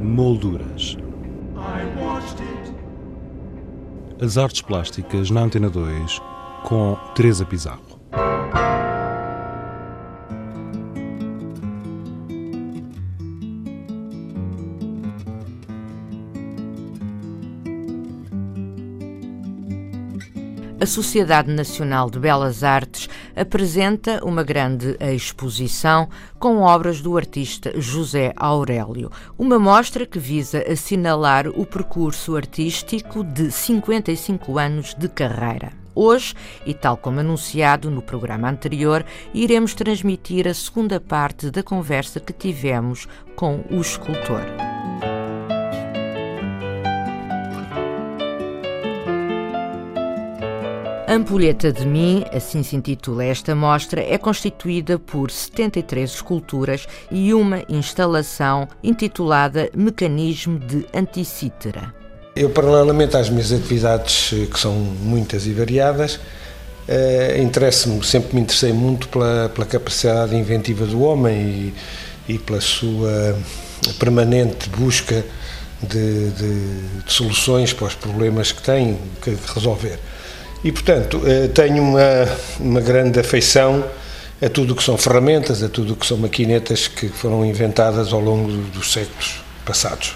Molduras. As artes plásticas na Antena 2 com Teresa Pizarro. a Sociedade Nacional de Belas Artes apresenta uma grande exposição com obras do artista José Aurélio, uma mostra que visa assinalar o percurso artístico de 55 anos de carreira. Hoje, e tal como anunciado no programa anterior, iremos transmitir a segunda parte da conversa que tivemos com o escultor. Ampulheta de Mim, assim se intitula esta mostra, é constituída por 73 esculturas e uma instalação intitulada Mecanismo de Anticítera. Eu, paralelamente às minhas atividades, eh, que são muitas e variadas, eh, interessa-me, sempre me interessei muito pela, pela capacidade inventiva do homem e, e pela sua permanente busca de, de, de, soluções para os problemas que tem que resolver. E, portanto, eh, tenho uma, uma grande afeição a tudo o que são ferramentas, a tudo o que são maquinetas que foram inventadas ao longo dos séculos passados.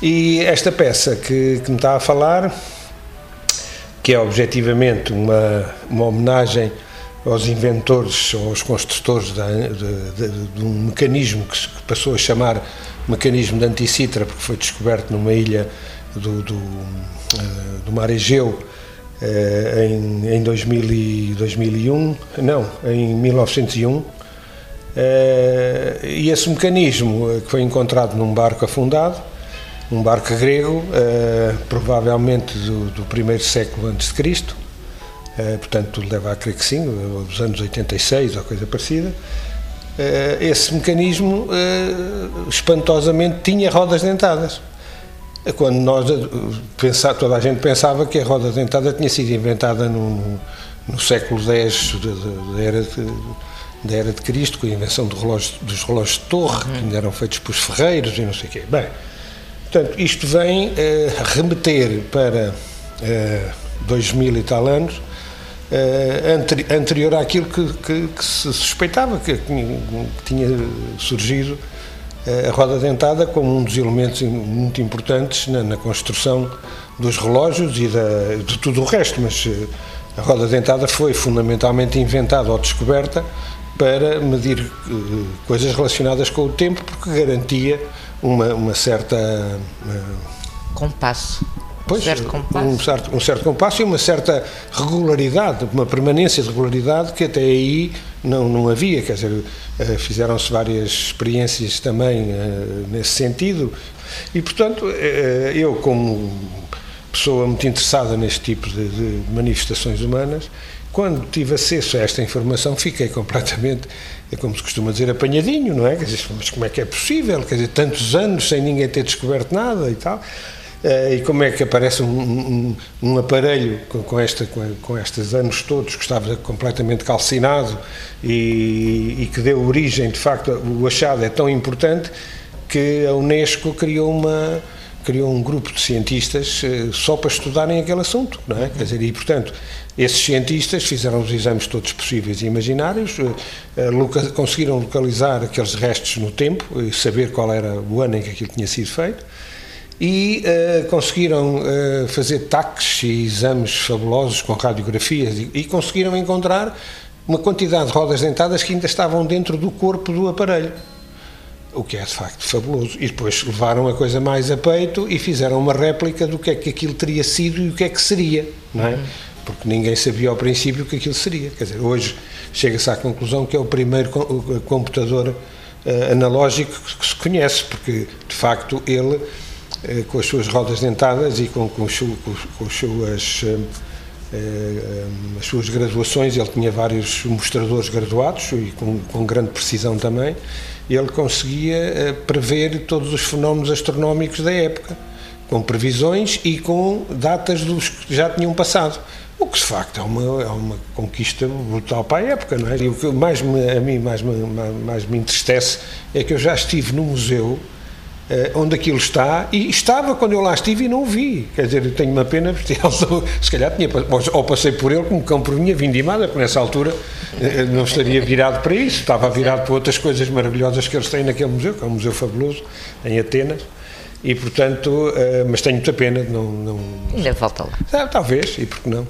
E esta peça que, que me está a falar, que é objetivamente uma, uma homenagem aos inventores, aos construtores de, de, de, de um mecanismo que se passou a chamar mecanismo de Anticitra, porque foi descoberto numa ilha do, do, eh, do mar Egeu, em, em 2000 e 2001, não, em 1901, eh, e esse mecanismo eh, que foi encontrado num barco afundado, um barco grego, provavelmente do, do primeiro século antes de Cristo, portanto leva a crer que sim, dos anos 86 ou coisa parecida, esse mecanismo espantosamente tinha rodas dentadas quando nós eh, pensar, toda a gente pensava que a roda dentada tinha sido inventada no, no, século X da era de, da era de Cristo, com a invenção do relógio, dos relógios de torre, que ainda eram feitos por ferreiros e não sei o quê. Bem, portanto, isto vem eh, remeter para eh, dois mil e tal anos, eh, anteri anterior àquilo que, que, que, se suspeitava que, que tinha surgido a roda dentada como um dos elementos muito importantes na, na construção dos relógios e da, de tudo o resto, mas eh, a roda dentada foi fundamentalmente inventada ou descoberta para medir uh, coisas relacionadas com o tempo, porque garantia uma, uma certa. Uh, compasso. Pois, um certo compasso. Um certo, um certo compasso e uma certa regularidade, uma permanência de regularidade que até aí não, não havia, quer dizer, eh, fizeram-se várias experiências também eh, nesse sentido e, portanto, eh, eu como pessoa muito interessada neste tipo de, de manifestações humanas, quando tive acesso a esta informação, fiquei completamente, é como se costuma dizer, apanhadinho, não é? Quer dizer, mas como é que é possível? Quer dizer, tantos anos sem ninguém ter descoberto nada e tal. Uh, e como é que aparece um, um, um aparelho com, com, esta, com, com, estes anos todos que estava completamente calcinado e, e, que deu origem, de facto, o achado é tão importante que a Unesco criou uma criou um grupo de cientistas uh, só para estudarem aquele assunto, não é? Quer dizer, e portanto, esses cientistas fizeram os exames todos possíveis e imaginários, loca conseguiram localizar aqueles restos no tempo e saber qual era o ano em que aquilo tinha sido feito e uh, conseguiram uh, fazer taques e exames fabulosos com radiografias e, e, conseguiram encontrar uma quantidade de rodas dentadas que ainda estavam dentro do corpo do aparelho. O que é de facto fabuloso. E depois levaram a coisa mais a peito e fizeram uma réplica do que é que aquilo teria sido e o que é que seria, não é? Porque ninguém sabia ao princípio o que aquilo seria. Quer dizer, hoje chega-se à conclusão que é o primeiro computador uh, analógico que se conhece, porque de facto ele com as suas rodas dentadas e com, com, com, com as suas eh, eh, as suas graduações, ele tinha vários mostradores graduados e com, com grande precisão também, ele conseguia prever todos os fenómenos astronómicos da época, com previsões e com datas dos que já tinham passado. O que de facto é uma, é uma conquista brutal para a época, não é? E o que mais me, a mim mais me, mais me entristece é que eu já estive no museu onde aquilo está, e estava quando eu lá estive e não o vi. Quer dizer, eu tenho uma pena, porque se calhar tinha, ou passei por ele como cão por minha vindimada, porque nessa altura não estaria virado para isso, estava virado para outras coisas maravilhosas que eles têm naquele museu, que é um museu fabuloso, em Atenas. E, portanto, mas tenho muita pena de não, não... Ainda falta lá. Ah, talvez, e por que não?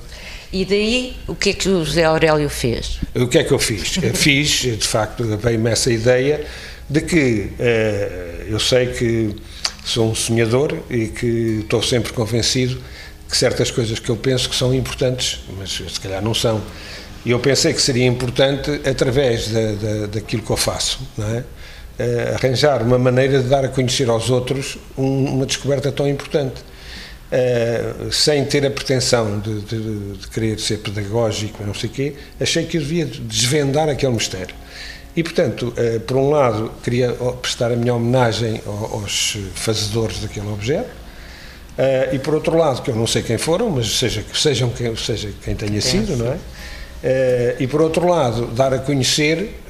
E daí, o que é que o José Aurélio fez? O que é que eu fiz? fiz, de facto, veio-me essa ideia de que eh, eu sei que sou um sonhador e que estou sempre convencido que certas coisas que eu penso que são importantes, mas se calhar não são. E eu pensei que seria importante, através da, da, daquilo que eu faço, é? uh, arranjar uma maneira de dar a conhecer aos outros um, uma descoberta tão importante. Uh, sem ter a pretensão de, de, de, querer ser pedagógico, não sei o quê, achei que eu devia desvendar aquele mistério. E, portanto, uh, por um lado, queria prestar a minha homenagem aos fazedores daquele objeto, uh, e por outro lado, que eu não sei quem foram, mas seja, sejam quem, seja quem tenha sido, não é? e por outro lado, dar a conhecer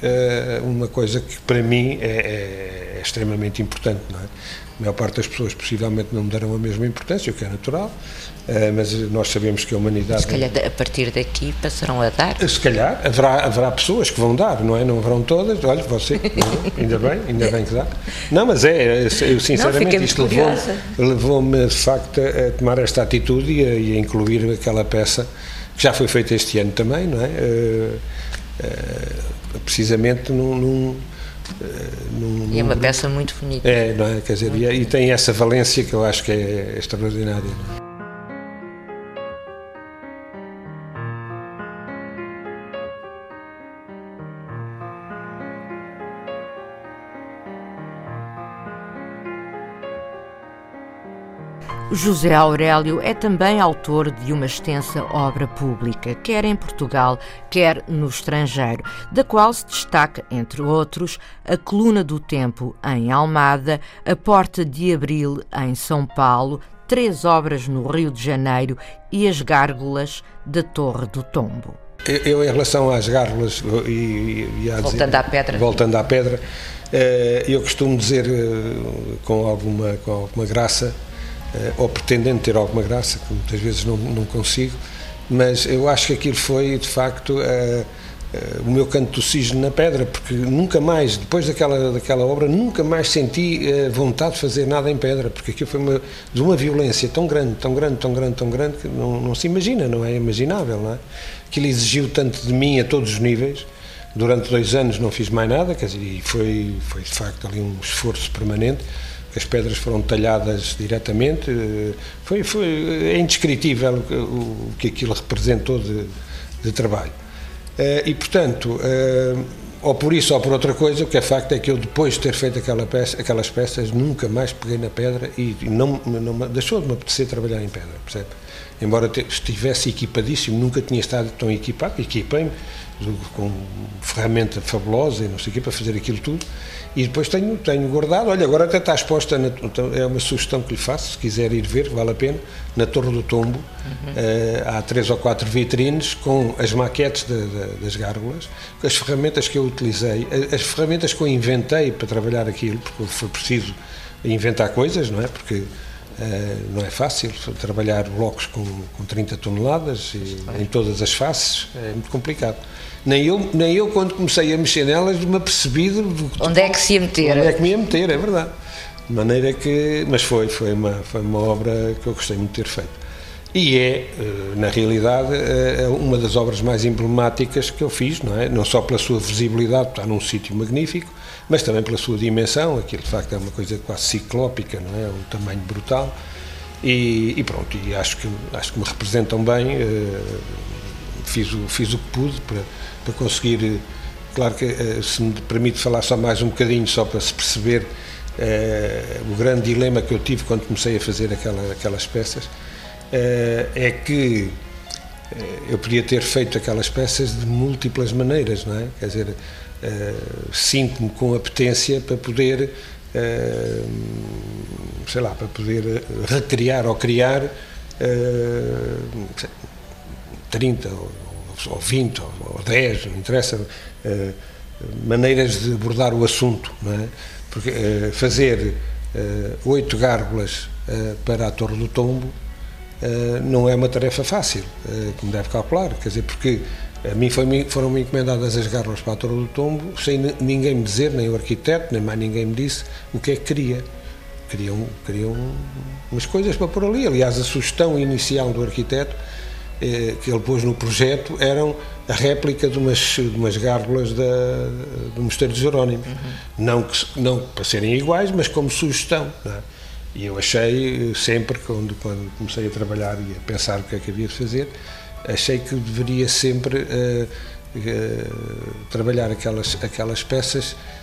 uma coisa que para mim é, é, é extremamente importante, não é? A maior parte das pessoas possivelmente não darão a mesma importância, o que é natural, eh, mas nós sabemos que a humanidade. Se calhar a partir daqui passarão a dar? Se calhar haverá, haverá pessoas que vão dar, não é? Não haverão todas. Olha, você, ainda bem, ainda bem que dá. Não, mas é, eu sinceramente não, isto levou-me, levou de facto a tomar esta atitude e a, e a, incluir aquela peça que já foi feita este ano também, não é? Uh, precisamente num, num num, e é uma peça muito bonita. É, não é? Quer dizer, e, e, tem essa valência que eu acho que é extraordinária. José Aurélio é também autor de uma extensa obra pública, quer em Portugal, quer no estrangeiro, da qual se destaca, entre outros, A Coluna do Tempo, em Almada, A Porta de Abril, em São Paulo, três obras no Rio de Janeiro e As Gárgulas da Torre do Tombo. Eu, em relação às gárgulas e, e voltando dizer, à pedra, voltando à pedra, eh, eu costumo dizer eh, com alguma, com alguma graça ou pretendendo ter alguma graça, que muitas vezes não, não consigo, mas eu acho que aquilo foi, de facto, uh, uh, o meu canto do cisne na pedra, porque nunca mais, depois daquela, daquela obra, nunca mais senti vontade de fazer nada em pedra, porque aquilo foi uma, de uma violência tão grande, tão grande, tão grande, tão grande, que não, não se imagina, não é imaginável, não é? Aquilo exigiu tanto de mim a todos os níveis, durante dois anos não fiz mais nada, quer dizer, e foi, foi de facto ali um esforço permanente, as pedras foram talhadas diretamente. Foi, foi, é indescritível o, que aquilo representou de, de trabalho. Eh, e, portanto, eh, ou por isso ou por outra coisa, o que é facto é que eu, depois de ter feito aquela peça, aquelas peças, nunca mais peguei na pedra e não, não deixou de me apetecer trabalhar em pedra, percebe? Embora estivesse equipadíssimo, nunca tinha estado tão equipado, equipei-me com ferramenta fabulosa e não sei o quê para fazer aquilo tudo e depois tenho, tenho guardado, olha, agora até está exposta, na, então, é uma sugestão que lhe faço, se quiser ir ver, vale a pena, na Torre do Tombo, uhum. uh, há três ou quatro vitrines com as maquetes de, de, das gárgulas, as ferramentas que eu utilizei, as ferramentas que eu inventei para trabalhar aquilo, porque foi preciso inventar coisas, não é? Porque Uh, não é fácil trabalhar blocos com, com 30 toneladas e, em todas as faces, é muito complicado. Nem eu, nem eu, quando comecei a mexer nelas, me apercebi de, onde é que se ia meter. Onde é que me ia meter, é verdade. De maneira que. Mas foi, foi uma, foi uma obra que eu gostei muito de ter feito. E é, eh, na realidade, eh, uma das obras mais emblemáticas que eu fiz, não é? Não só pela sua visibilidade, está num sítio magnífico, mas também pela sua dimensão. Aquilo, de facto, é uma coisa quase ciclópica, não é? Um tamanho brutal. E, e pronto, e acho que, acho que me representam bem. Eh, fiz, o, fiz o que pude para para conseguir. Claro que, eh, se me permite falar só mais um bocadinho, só para se perceber eh, o grande dilema que eu tive quando comecei a fazer aquela, aquelas peças, eh, é que eu podia ter feito aquelas peças de múltiplas maneiras, não é? Quer dizer, sinto-me com apetência para poder, sei lá, para poder recriar ou criar 30 ou ou 20, ou 10, não interessa, uh, maneiras de abordar o assunto, não é? Porque uh, fazer oito gárgulas para a Torre do Tombo não é uma tarefa fácil, como deve calcular, quer dizer, porque a mim foram-me encomendadas as gárgulas para a Torre do Tombo, sem ninguém me dizer, nem o arquiteto, nem mais ninguém me disse o que é que queria. Queriam, queriam umas coisas para pôr ali. Aliás, a sugestão inicial do arquiteto eh, que ele pôs no projeto eram a réplica de umas, de umas gárgulas da, do Mosteiro de Jerónimo. Uhum. Não, que, não para serem iguais, mas como sugestão. É? E eu achei sempre, quando, quando comecei a trabalhar e a pensar o que é que havia de fazer, achei que deveria sempre uh, uh, trabalhar aquelas, aquelas peças eh,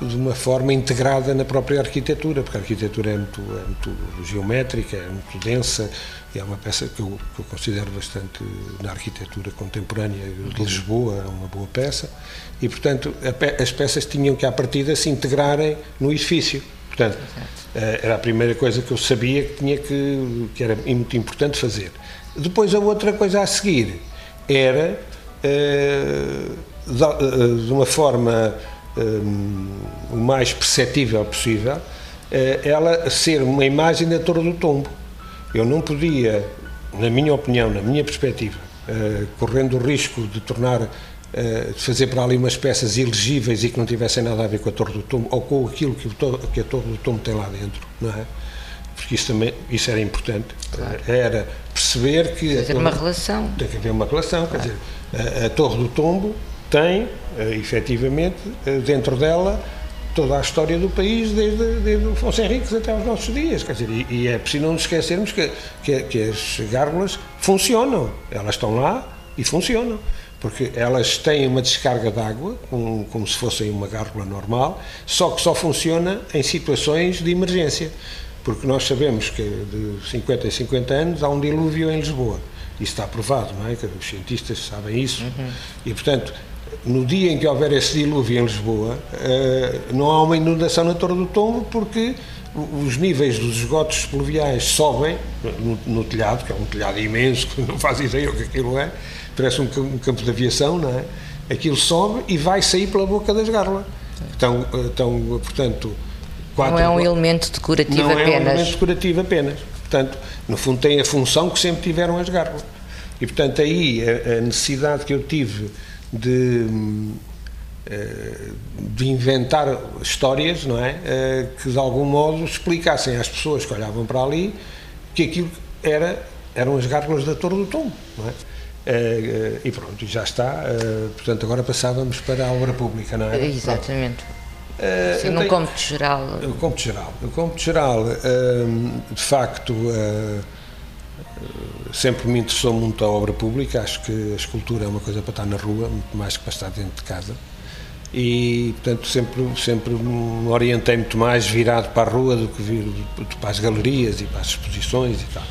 de uma forma integrada na própria arquitetura, porque a arquitetura é muito, é muito geométrica, é muito densa, e é uma peça que eu, que eu considero bastante, na arquitetura contemporânea de Lisboa, é uma boa peça, e portanto pe as peças tinham que à partida se integrarem no edifício. Portanto, eh, era a primeira coisa que eu sabia que tinha que, que era muito importante fazer. Depois a outra coisa a seguir era, eh, de uma forma um, o mais perceptível possível, uh, ela ser uma imagem da Torre do Tombo. Eu não podia, na minha opinião, na minha perspectiva, uh, correndo o risco de tornar, uh, de fazer para ali umas peças ilegíveis e que não tivessem nada a ver com a Torre do Tombo ou com aquilo que, que a Torre do Tombo tem lá dentro, não é? Porque isso também, isso era importante. Claro. Era perceber que... Tem que haver uma relação. Tem que haver uma relação, claro. quer dizer, a, a Torre do Tombo tem, eh, efetivamente, eh, dentro dela toda a história do país, desde, desde o Afonso Henriques até aos nossos dias. Quer dizer, e, e é preciso não nos esquecermos que, que, que, as gárgulas funcionam, elas estão lá e funcionam. Porque elas têm uma descarga de água, como, como se fossem uma gárgula normal, só que só funciona em situações de emergência. Porque nós sabemos que de 50 em 50 anos há um dilúvio em Lisboa. Isso está provado, não é? Que os cientistas sabem isso. Uhum. E, portanto, no dia em que houver esse dilúvio em Lisboa, eh, não há uma inundação na Torre do Tombo porque os níveis dos esgotos pluviais sobem no, no, telhado, que é um telhado imenso, que não faz ideia o que aquilo é, parece um, um, campo de aviação, não é? Aquilo sobe e vai sair pela boca das gárgulas. Então, então portanto, quatro, não é um elemento decorativo não apenas. Não é um elemento decorativo apenas. Portanto, no fundo tem a função que sempre tiveram as gárgulas. E portanto aí a, a necessidade que eu tive de, eh, de inventar histórias, não é? Eh, que de algum modo explicassem às pessoas que olhavam para ali que aquilo era, eram as gárgulas da Torre do Tom, não é? Eh, e pronto, já está. Portanto, agora passávamos para a obra pública, não é? Exatamente. Sim, no cômputo geral. O cômputo geral. O cômputo geral, de facto, sempre me interessou muito a obra pública, acho que a escultura é uma coisa para estar na rua, muito mais que para estar dentro de casa. E, portanto, sempre, sempre me orientei muito mais virado para a rua do que vir para as galerias e para as exposições e tal.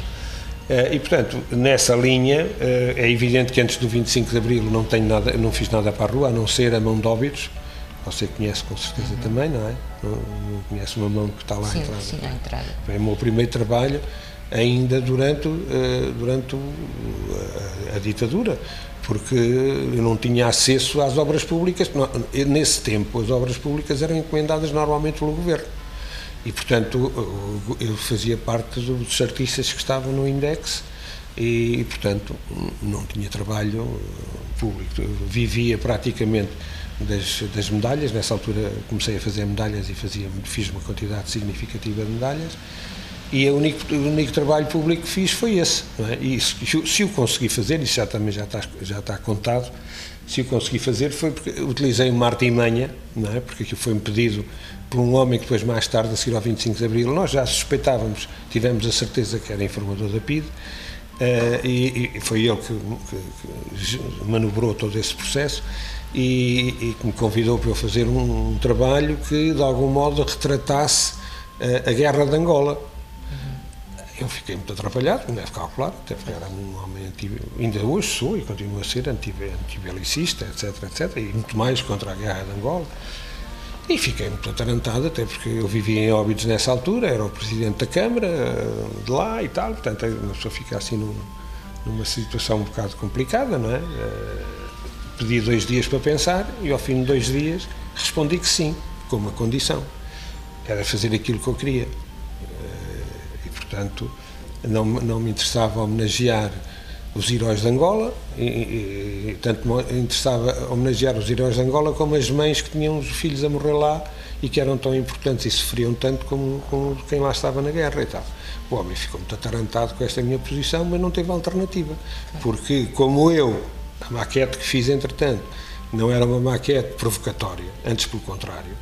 Eh, e, portanto, nessa linha, eh, é evidente que antes do 25 de Abril não, tenho nada, não fiz nada para a rua, a não ser a mão de óbitos. Você conhece com certeza uhum. também, não é? Não, não, conhece uma mão que está lá sim, à entrada. Sim, à entrada. Foi o meu primeiro trabalho ainda durante, eh, durante a, ditadura, porque eu não tinha acesso às obras públicas. Nesse tempo, as obras públicas eram encomendadas normalmente pelo governo. E, portanto, eu fazia parte dos artistas que estavam no Index e, portanto, não tinha trabalho público. Eu vivia praticamente das, das medalhas. Nessa altura comecei a fazer medalhas e fazia, fiz uma quantidade significativa de medalhas e o único, o único trabalho público que fiz foi esse. É? E se, se o consegui fazer, isso já também já está, já está contado, se o consegui fazer foi porque utilizei uma artimanha, não é? porque aquilo foi-me pedido por um homem que depois, mais tarde, a seguir ao 25 de Abril, nós já suspeitávamos, tivemos a certeza que era informador da PID, Uh, e, e, foi ele que, que, que, manobrou todo esse processo e, e, que me convidou para eu fazer um, um trabalho que de algum modo retratasse uh, a guerra de Angola eu fiquei muito atrapalhado, como deve calcular, até porque era um homem ainda hoje sou e continuo a ser antibelicista, etc, etc, e muito mais contra a guerra de Angola. E fiquei muito atarantado, até porque eu vivia em Óbidos nessa altura, era o presidente da Câmara de lá e tal, portanto a pessoa fica assim num, numa situação um bocado complicada, não é? Eh, pedi dois dias para pensar e ao fim de dois dias respondi que sim, com uma condição era fazer aquilo que eu queria. Portanto, não, não me interessava homenagear os heróis de Angola, e, e tanto me interessava homenagear os heróis de Angola como as mães que tinham os filhos a morrer lá e que eram tão importantes e sofriam tanto como, como quem lá estava na guerra e tal. O homem ficou muito atarantado com esta minha posição, mas não teve alternativa, porque como eu, a maquete que fiz entretanto, não era uma maquete provocatória, antes pelo contrário,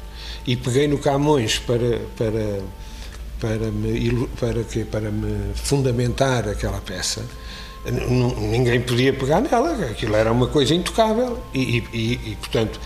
e peguei no Camões para, para, para, me, para, para me fundamentar aquela peça, ninguém podia pegar nela, aquilo era uma coisa intocável e, e, e, portanto,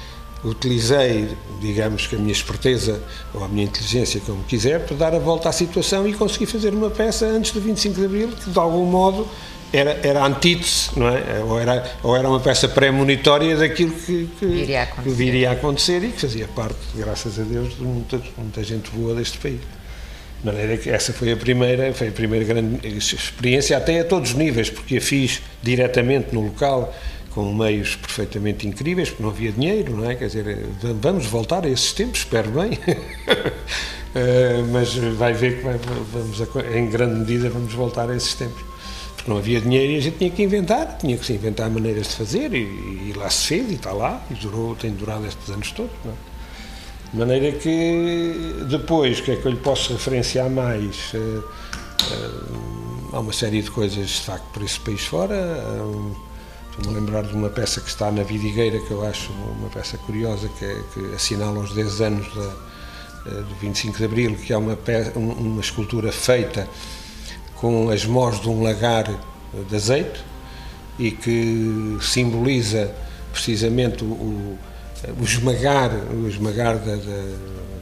utilizei, digamos que a minha esperteza ou a minha inteligência, como quiser, para dar a volta à situação e consegui fazer uma peça antes do 25 de Abril que, de algum modo, era, era antítese, não é? Ou era, ou era uma peça pré-monitória daquilo que, que, viria que, viria a acontecer e que fazia parte, graças a Deus, de muita, muita gente boa deste país. De maneira que essa foi a primeira, foi a primeira grande experiência, até a todos os níveis, porque a fiz diretamente no local, com meios perfeitamente incríveis, porque não havia dinheiro, não é? Quer dizer, vamos voltar a esses tempos, espero bem. uh, mas vai ver que vai, vamos, em grande medida, vamos voltar a esses tempos. Porque não havia dinheiro e a gente tinha que inventar, tinha que se inventar maneiras de fazer, e, e lá se fez, e está lá, e durou, tem durado estes anos todos, não é? De maneira que depois, o que é que eu lhe posso referenciar mais? Uh, uh, há uma série de coisas, de facto, por esse país fora. Uh, Estou-me a lembrar de uma peça que está na Vidigueira, que eu acho uma peça curiosa, que, é, que assinala os 10 anos da, do 25 de Abril, que é uma, peça, uma escultura feita com as mós de um lagar de azeite e que simboliza precisamente o, o esmagar, o esmagar da, da,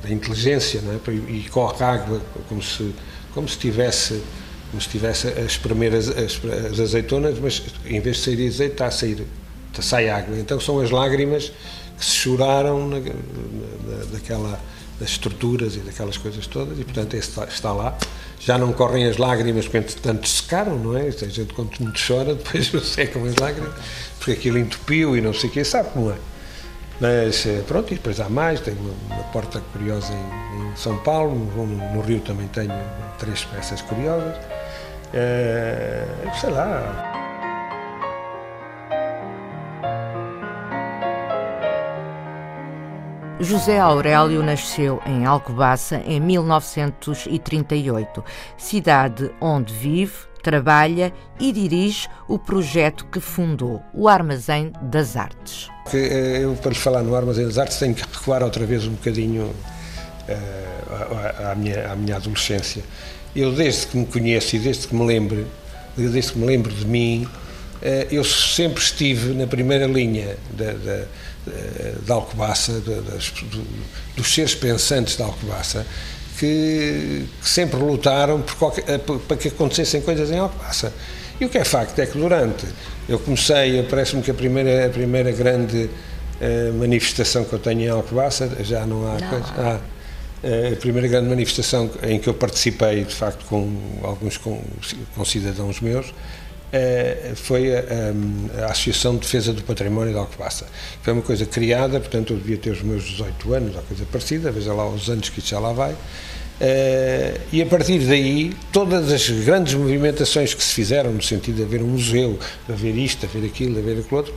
da inteligência, é? e corre água como se, como se tivesse como se tivesse a espremer as, as, as, azeitonas, mas em vez de sair azeite está a sair, sai água. Então são as lágrimas que se choraram na, na, daquela, das estruturas e daquelas coisas todas, e portanto esse está, está lá. Já não correm as lágrimas porque entretanto secaram, não é? A gente quando muito chora, depois secam as lágrimas, porque aquilo entupiu e não sei o quê, sabe como é. Mas eh, pronto, e depois há mais, tenho uma porta curiosa em, em São Paulo, no, no, Rio também tenho três peças curiosas. É, sei lá. José Aurélio nasceu em Alcobaça em 1938, cidade onde vive, trabalha e dirige o projeto que fundou, o Armazém das Artes. Eh, eu, para lhe falar no Armazém das Artes, tenho que recuar outra vez um bocadinho uh, à, minha, à minha adolescência. Eu, desde que me conheço e desde que me lembro, desde que me lembro de mim, eh, eu sempre estive na primeira linha da, da, da Alcobaça, da, das, dos seres pensantes da Alcobaça, que, que sempre lutaram qualquer, eh, para que acontecessem coisas em Alcobaça. E o que é facto é que durante, eu comecei, parece-me que a primeira, a primeira grande uh, manifestação que eu tenho em Alcobaça, já não há não. coisa. Ah, a primeira grande manifestação em que eu participei, de facto, com alguns com, com cidadãos meus, eh, foi a, a, Associação de Defesa do Património de Alcobaça. Foi uma coisa criada, portanto, eu devia ter os meus 18 anos, ou coisa parecida, veja lá os anos que isso já lá vai. Uh, e a partir daí, todas as grandes movimentações que se fizeram, no sentido de haver um museu, haver isto, haver aquilo, haver aquilo outro,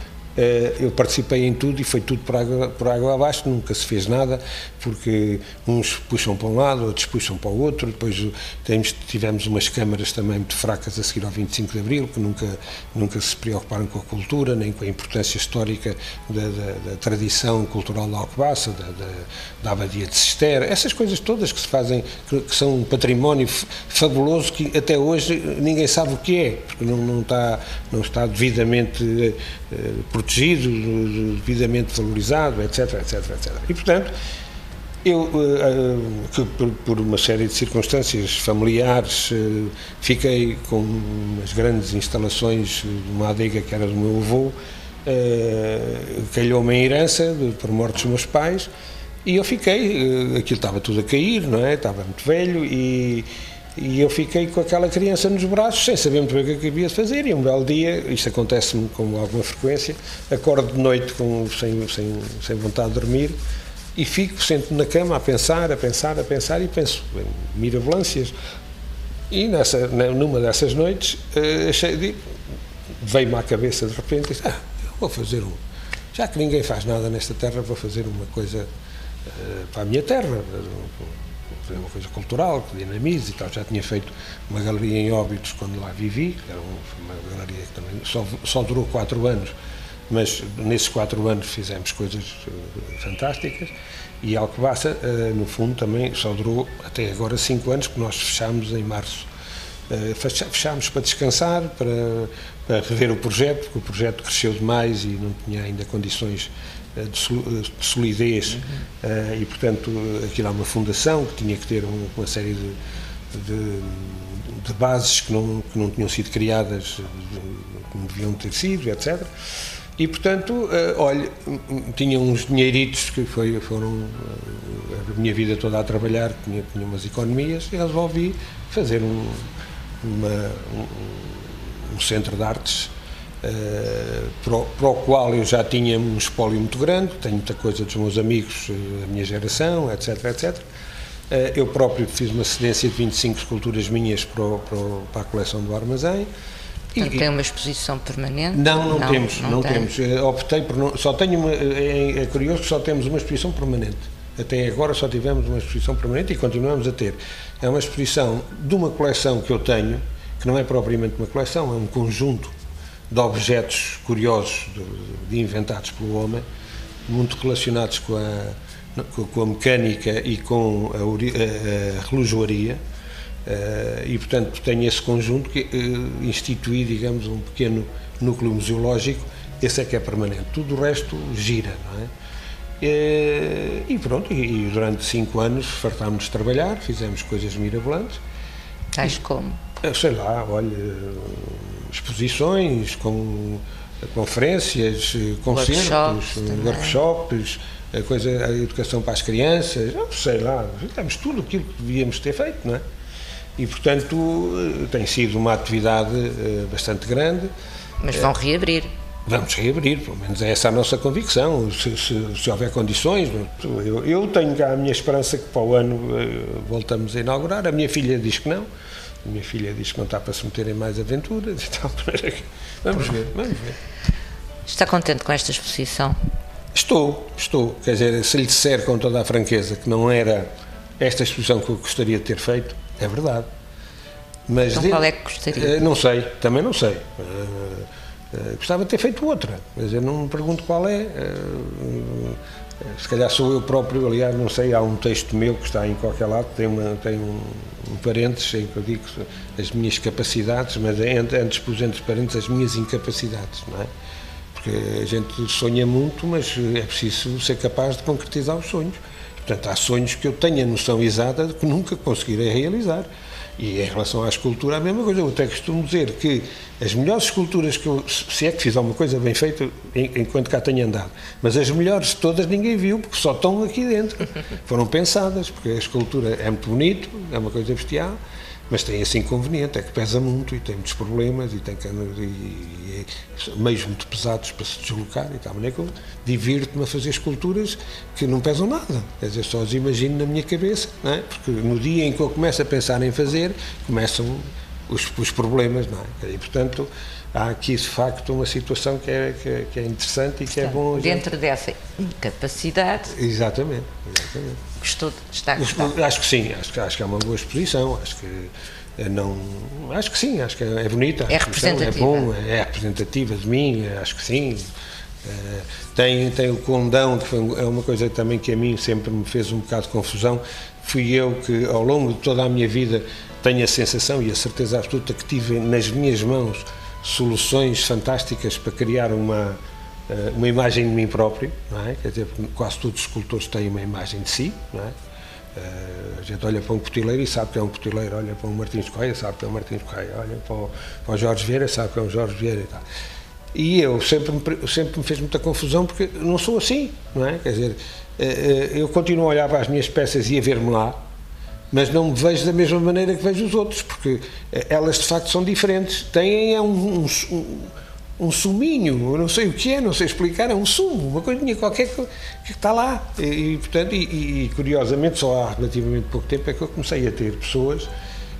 eu participei em tudo e foi tudo por água, por água abaixo, nunca se fez nada, porque uns puxam para um lado, outros puxam para o outro, depois temos, tivemos umas câmaras também muito fracas a seguir ao 25 de Abril, que nunca, nunca se preocuparam com a cultura, nem com a importância histórica da, da, da tradição cultural da Alcobaça, da, da, da Abadia de Cister, essas coisas todas que se fazem, que, que são um património fabuloso que até hoje ninguém sabe o que é, porque não, não, está, não está devidamente eh, protegido, devidamente valorizado, etc, etc, etc. E, portanto, eu, eh, eh, por uma série de circunstâncias familiares, fiquei com umas grandes instalações de uma adega que era do meu avô, calhou-me em herança, por morte dos meus pais, e eu fiquei, aquilo estava tudo a cair, não é? Estava muito velho e e eu fiquei com aquela criança nos braços, sem saber muito bem o que, é que havia de fazer. E um belo dia, isto acontece-me com alguma frequência, acordo de noite com, sem, sem, sem vontade de dormir, e fico, sento na cama a pensar, a pensar, a pensar e penso em mirabolâncias. E nessa, numa dessas noites, uh, achei, veio-me à cabeça de repente, disse, ah, vou fazer um. Já que ninguém faz nada nesta terra, vou fazer uma coisa uh, para a minha terra, uma coisa cultural, que dinamize e tal. Já tinha feito uma galeria em Óbitos quando lá vivi, que era uma galeria que também só, só durou quatro anos, mas nesses quatro anos fizemos coisas uh, fantásticas. E Alcobaça, uh, no fundo, também só durou até agora cinco anos, porque nós fechámos em março. Uh, fechámos para descansar, para, para rever o projeto, porque o projeto cresceu demais e não tinha ainda condições de solidez uhum. e, portanto, aquilo é uma fundação que tinha que ter uma série de, de, de bases que não, que não tinham sido criadas como deviam ter sido, etc. E, portanto, olha, tinha uns dinheiritos que foi, foram a minha vida toda a trabalhar, tinha, tinha umas economias, e resolvi fazer um, uma, um, um centro de artes uh, para, o, para, o, qual eu já tinha um espólio muito grande, tenho muita coisa dos meus amigos, da minha geração, etc, etc. eu próprio fiz uma cedência de 25 esculturas minhas para, o, para, para a coleção do armazém, Portanto, tem uma exposição permanente? Não, não, não temos, não, não temos. Eh, optei por não, só tenho uma, é, é, curioso que só temos uma exposição permanente. Até agora só tivemos uma exposição permanente e continuamos a ter. É uma exposição de uma coleção que eu tenho, que não é propriamente uma coleção, é um conjunto de objetos curiosos de, de inventados pelo homem, muito relacionados com a, com a mecânica e com a, a, a relojoaria Uh, e, portanto, tenho esse conjunto que uh, instituí, digamos, um pequeno núcleo museológico, esse é que é permanente. Tudo o resto gira, não é? Uh, e pronto, e, e, durante cinco anos fartámos de trabalhar, fizemos coisas mirabolantes. Tais como? Sei lá, olha, exposições, com conferências, concertos, workshops, workshops a, coisa, a educação para as crianças, sei lá, fizemos tudo aquilo que devíamos ter feito, não é? e, portanto, eh, tem sido uma atividade eh, bastante grande. Mas vão reabrir. Vamos reabrir, pelo menos é essa a nossa convicção, se, se, se houver condições. Eu, eu, tenho cá a minha esperança que para o ano eh, voltamos a inaugurar. A minha filha diz que não. A minha filha diz que não está para se meter em mais aventuras e tal. Vamos ver, vamos ver. Está contente com esta exposição? Estou, estou. Quer dizer, se lhe disser com toda a franqueza que não era esta exposição que eu gostaria de ter feito, é verdade. Mas então, de... qual é que gostaria? Eh, não sei, também não sei. Uh, uh, gostava de ter feito outra, mas eu não me pergunto qual é. Uh, se calhar sou eu próprio, aliás, não sei, há um texto meu que está em qualquer lado, tem, uma, tem um, um parênteses em que eu digo as minhas capacidades, mas é antes pus entre parênteses as minhas incapacidades, não é? Porque a gente sonha muito, mas é preciso ser capaz de concretizar os sonhos. Portanto, há sonhos que eu tenho a noção exata de que nunca conseguirei realizar. E em relação à escultura, a mesma coisa. Eu até costumo dizer que as melhores esculturas que eu, se é que fiz alguma coisa bem feita, enquanto cá tenho andado, mas as melhores de todas ninguém viu, porque só estão aqui dentro. Foram pensadas, porque a escultura é muito bonito, é uma coisa bestial, mas tem esse inconveniente, é que pesa muito e tem muitos problemas e tem que, e, e, meios muito pesados para se deslocar e tal maneira que eu divirto-me a fazer esculturas que não pesam nada, quer dizer, só as imagino na minha cabeça, não é? porque no dia em que eu começo a pensar em fazer, começam os, os problemas, não é? E, portanto, há aqui de facto uma situação que é, que é, que é interessante e que é bom. Dentro gente... dessa incapacidade. Exatamente, exatamente. Gostou de estar gostado? Acho que sim, acho que, acho que é uma boa exposição, acho que eh, não acho que sim, acho que é, bonita, é representativa, é bom, é representativa de mim, acho que sim. Uh, tem, tem o condão, que foi, é uma coisa também que a mim sempre me fez um bocado de confusão. Fui eu que, ao longo de toda a minha vida, tenho a sensação e a certeza absoluta que tive nas minhas mãos soluções fantásticas para criar uma, eh, uma imagem de mim próprio, não é? Quer dizer, quase todos os escultores têm uma imagem de si, não é? Eh, a gente olha para um potileiro e sabe que é um potileiro, olha para um Martins Correia, sabe que é um Martins Correia, olha para o, para o Jorge Vieira, sabe que é um Jorge Vieira e tal. E eu sempre me, sempre me fez muita confusão porque não sou assim, não é? Quer dizer, eh, eu continuo a olhar para as minhas peças e a ver-me lá, mas não me vejo da mesma maneira que vejo os outros, porque elas de facto são diferentes. Têm é um, um, um suminho, não sei o que é, não sei explicar, é um sumo, uma coisinha qualquer que, que está lá. E, e portanto, e, e, curiosamente, só há relativamente pouco tempo é que eu comecei a ter pessoas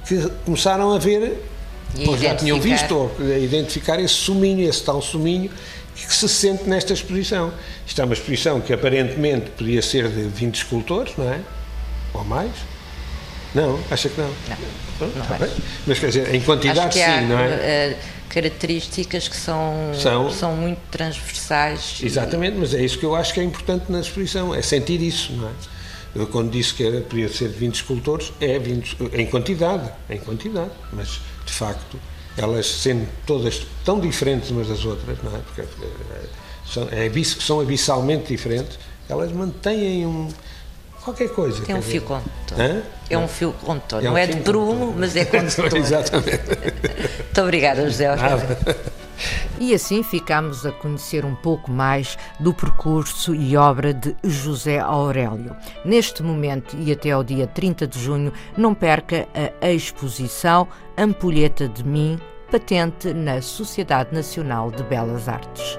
que começaram a ver, ou já tinham visto, ou a identificar esse suminho, esse tal suminho, que se sente nesta exposição. Isto é uma exposição que aparentemente podia ser de 20 escultores, não é? Ou mais. Não, acha que não? Não. não, não é. Mas quer dizer, em quantidade sim, há, não é? Uh, características que são, são, são muito transversais. Exatamente, e... mas é isso que eu acho que é importante na exposição, é sentir isso, não é? Eu quando disse que era, podia ser 20 escultores, é 20, em quantidade, em quantidade, mas de facto elas sendo todas tão diferentes umas das outras, não é? Porque é, são, é, são abissalmente diferentes, elas mantêm um, qualquer coisa. Tem um fio condutor. Hã? É um fio condutor. É um não é de prumo, mas é condutor. Exatamente. Muito obrigada, José Aurélio. E assim ficamos a conhecer um pouco mais do percurso e obra de José Aurélio. Neste momento e até ao dia 30 de junho, não perca a exposição Ampulheta de Mim, patente na Sociedade Nacional de Belas Artes.